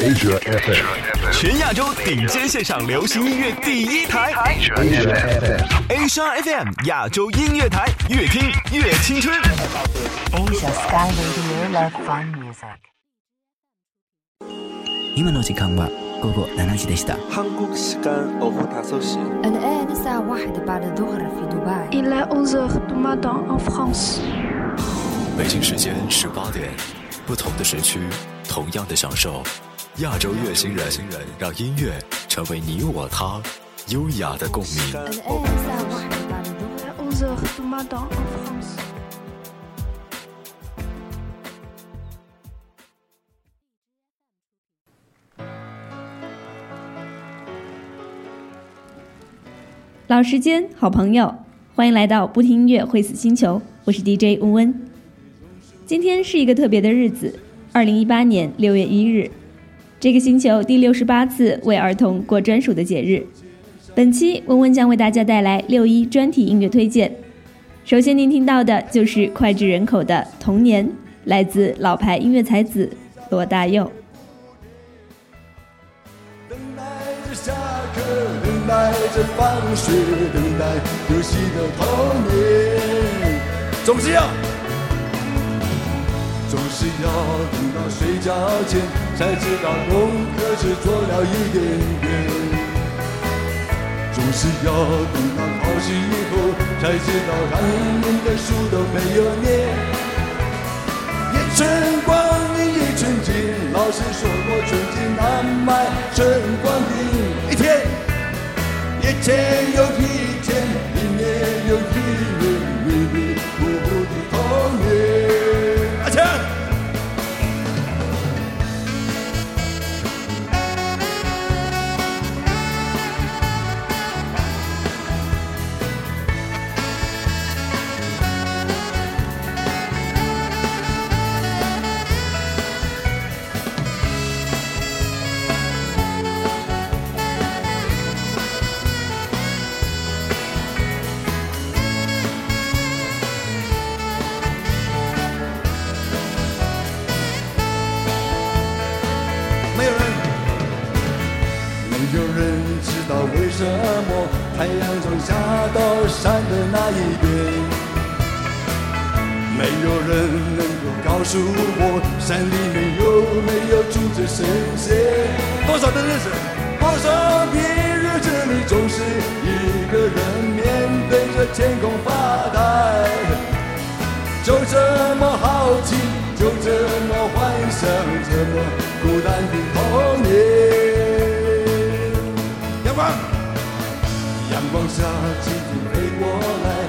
Asia FM，全亚洲顶尖现场流行音乐第一台。Asia FM，亚洲音乐台，越听越青春。Asia Sky Radio Love Fun Music。今の時間は午後七時でした。Hanguk 시간오후다섯 시。 Un homme se voit de part du horre en Dubaï. Il a onze heures de maden en France。北京时间十八点，不同的时区，同样的享受。亚洲乐星人，星人让音乐成为你我他优雅的共鸣。老时间，好朋友，欢迎来到不听音乐会死星球，我是 DJ 温温。今天是一个特别的日子，二零一八年六月一日，这个星球第六十八次为儿童过专属的节日。本期温温将为大家带来六一专题音乐推荐。首先您听到的就是脍炙人口的《童年》，来自老牌音乐才子罗大佑。等待着下课，等待着放学，等待游戏的童年。总是要，总是要等到睡觉前，才知道功课只做了一点点。总是要等到考试以后，才知道他们的书都没有念。一寸光阴一寸金，老师说过寸金难买寸光阴。一天，一天又一天，有人知道为什么太阳从下到山的那一边。没有人能够告诉我，山里面有没有住着神仙？多少的日子，多少的日子里，总是一个人面对着天空发呆。就这么好奇，就这么幻想，这么孤单的童年。阳光下蜻蜓飞过来，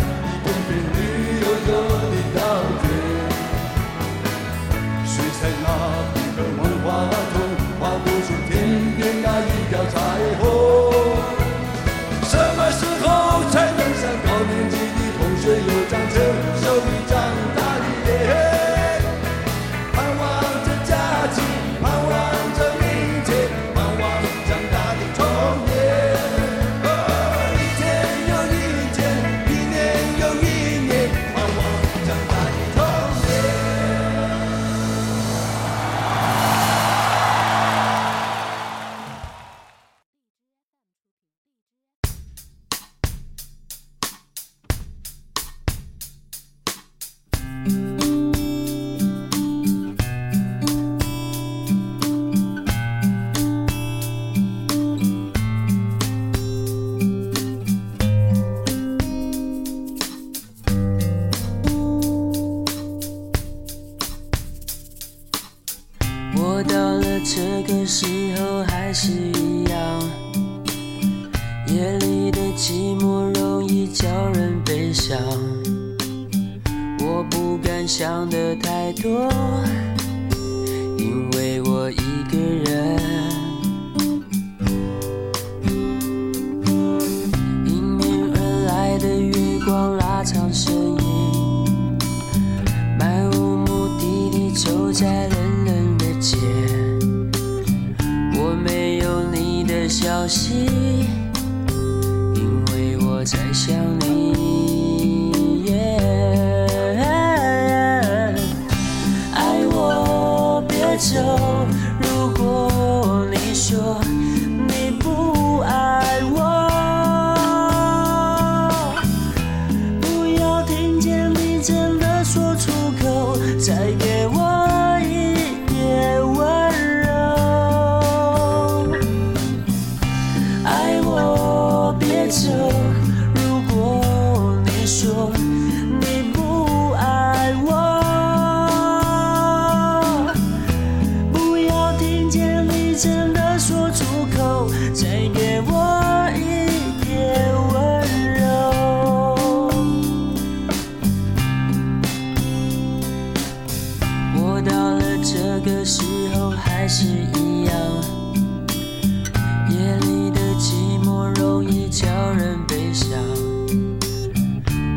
到了这个时候还是一样。夜里的寂寞容易叫人悲伤。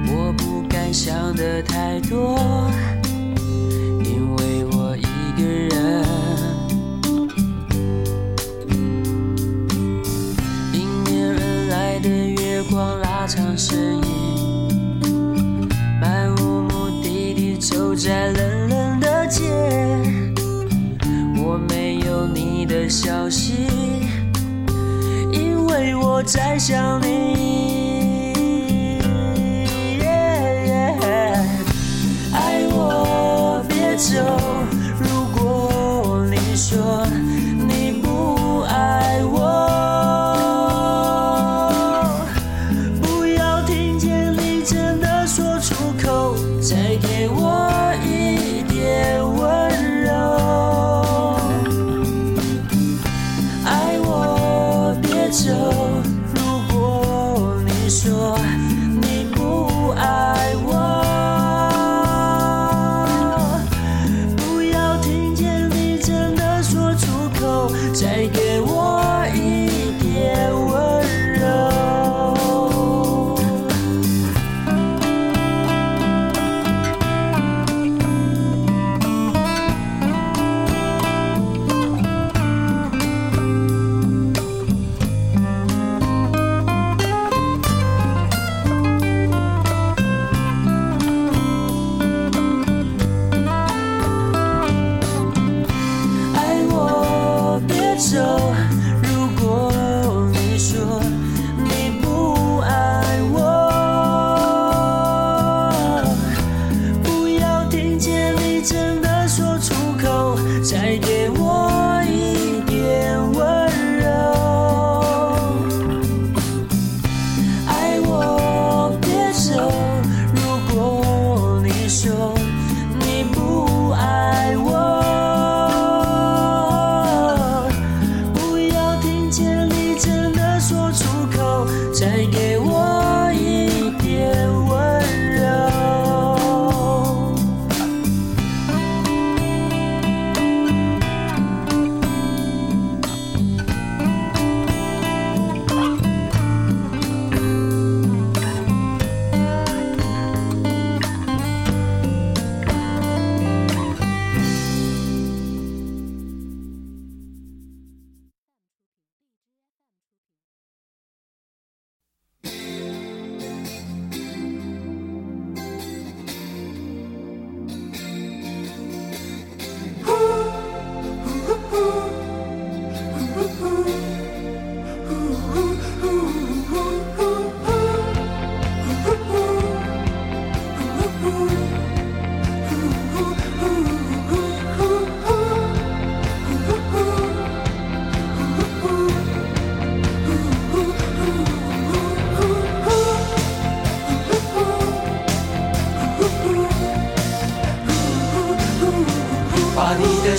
我不敢想的太多。在想你。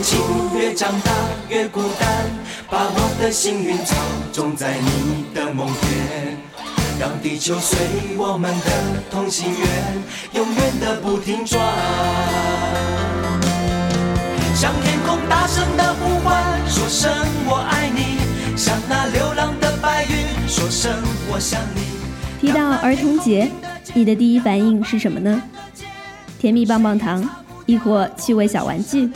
年轻越长大越孤单，把我的幸运草种在你的梦田，让地球随我们的同心圆，永远的不停转。向天空大声的呼唤，说声我爱你，像那流浪的白云，说声我想你。提到儿童节，你的第一反应是什么呢？甜蜜棒棒糖，亦或趣味小玩具？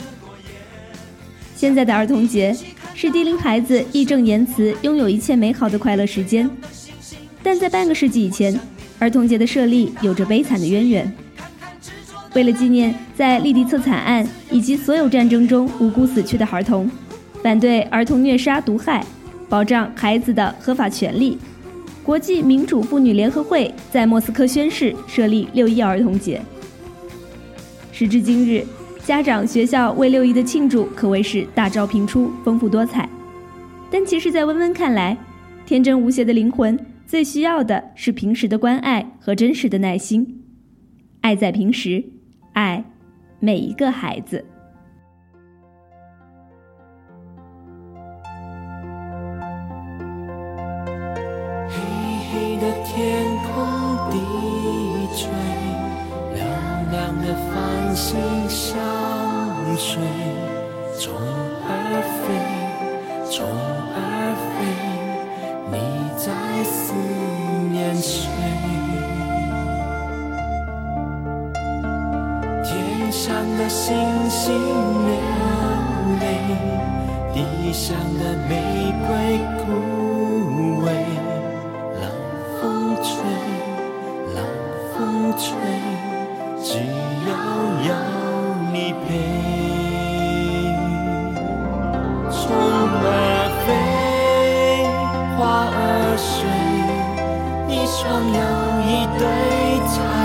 现在的儿童节是低龄孩子义正言辞拥有一切美好的快乐时间，但在半个世纪以前，儿童节的设立有着悲惨的渊源。为了纪念在利迪策惨案以及所有战争中无辜死去的儿童，反对儿童虐杀毒害，保障孩子的合法权利，国际民主妇女联合会在莫斯科宣誓设立六一儿童节。时至今日，家长、学校为六一的庆祝可谓是大招频出，丰富多彩。但其实，在温温看来，天真无邪的灵魂最需要的是平时的关爱和真实的耐心。爱在平时，爱每一个孩子。水，虫儿飞，虫儿飞，你在思念谁？天上的星星流泪，地上的玫你双有一对才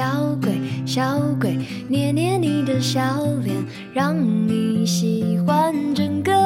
小鬼，小鬼，捏捏你的小脸，让你喜欢整个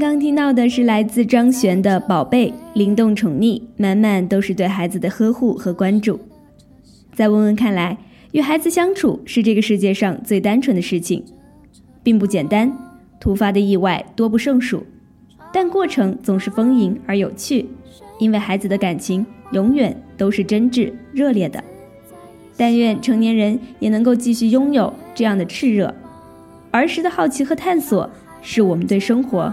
刚听到的是来自张悬的《宝贝》，灵动宠溺，满满都是对孩子的呵护和关注。在温温看来，与孩子相处是这个世界上最单纯的事情，并不简单，突发的意外多不胜数，但过程总是丰盈而有趣，因为孩子的感情永远都是真挚热烈的。但愿成年人也能够继续拥有这样的炽热，儿时的好奇和探索，是我们对生活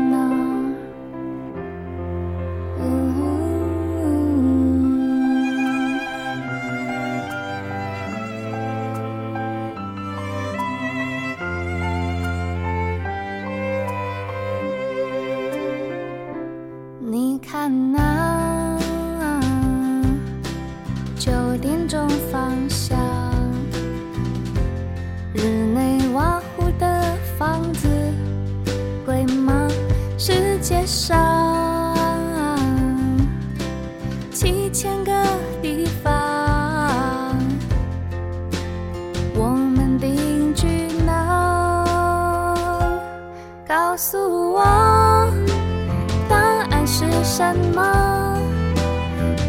什么？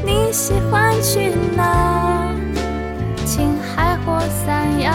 你喜欢去哪？青海或三亚，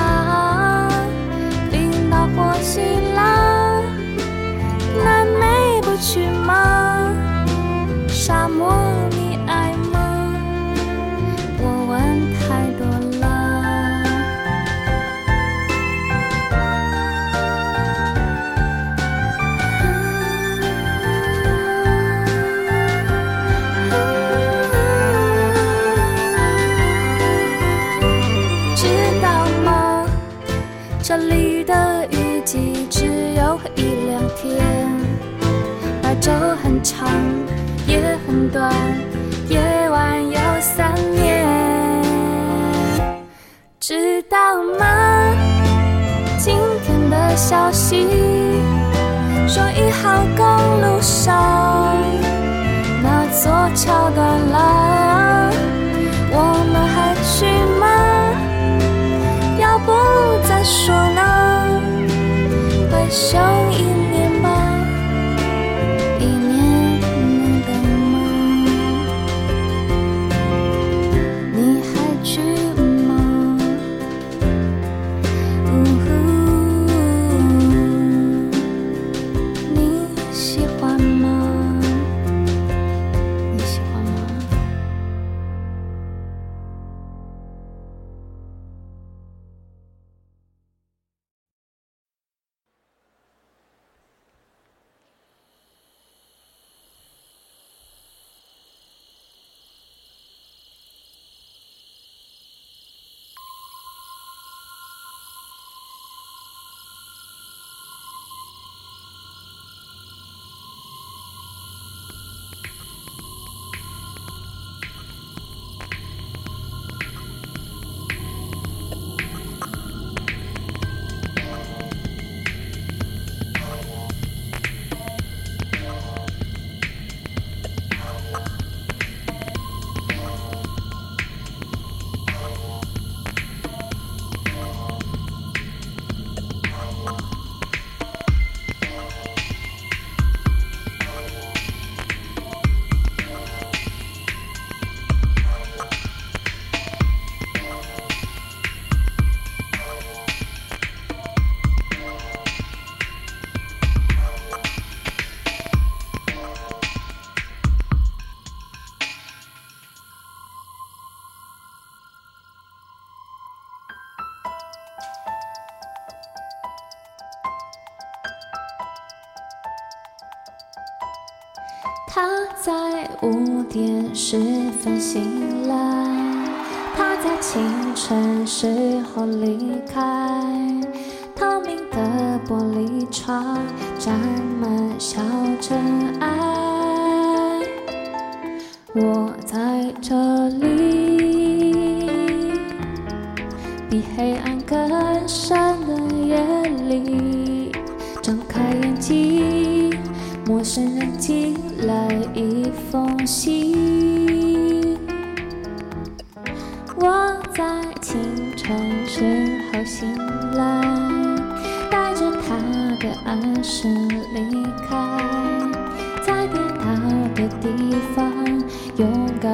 消息说一号公路上那座桥断了，我们还去吗？要不再说呢？回声一他在五点十分醒来，他在清晨时候离开。透明的玻璃窗沾满小尘埃，一封信。我在清晨时候醒来，带着他的暗示离开，在跌倒的地方勇敢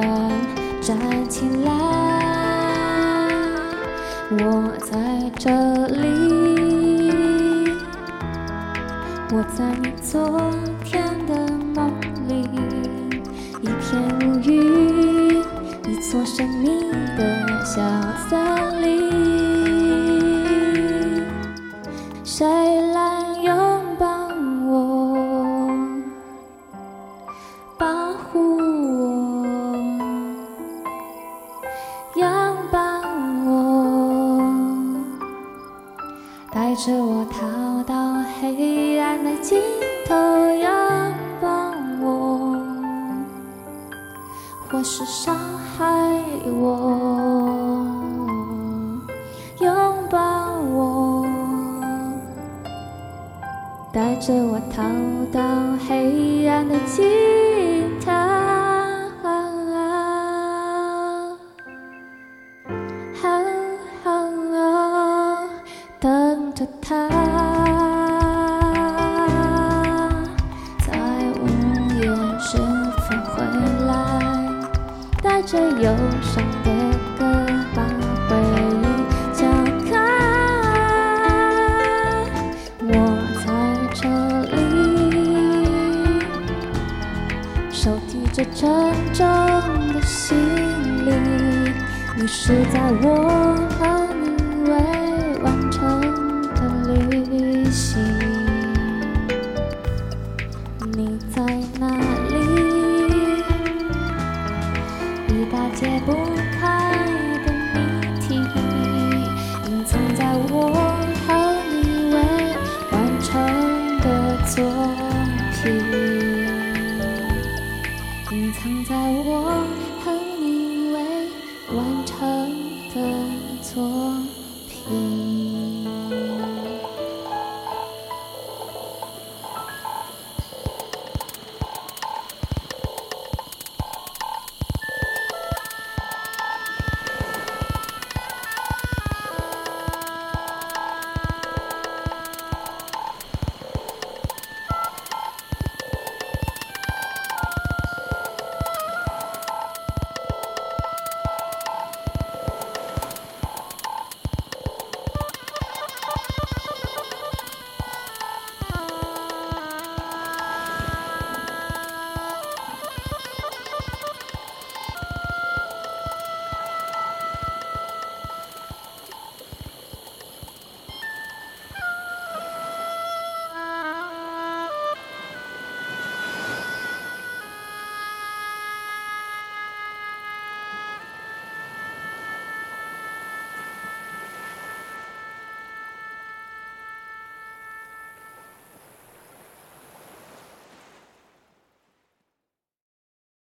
站起来。我在这里，我在你昨天，一片乌云。一座神秘的小山带着我逃到黑暗的尽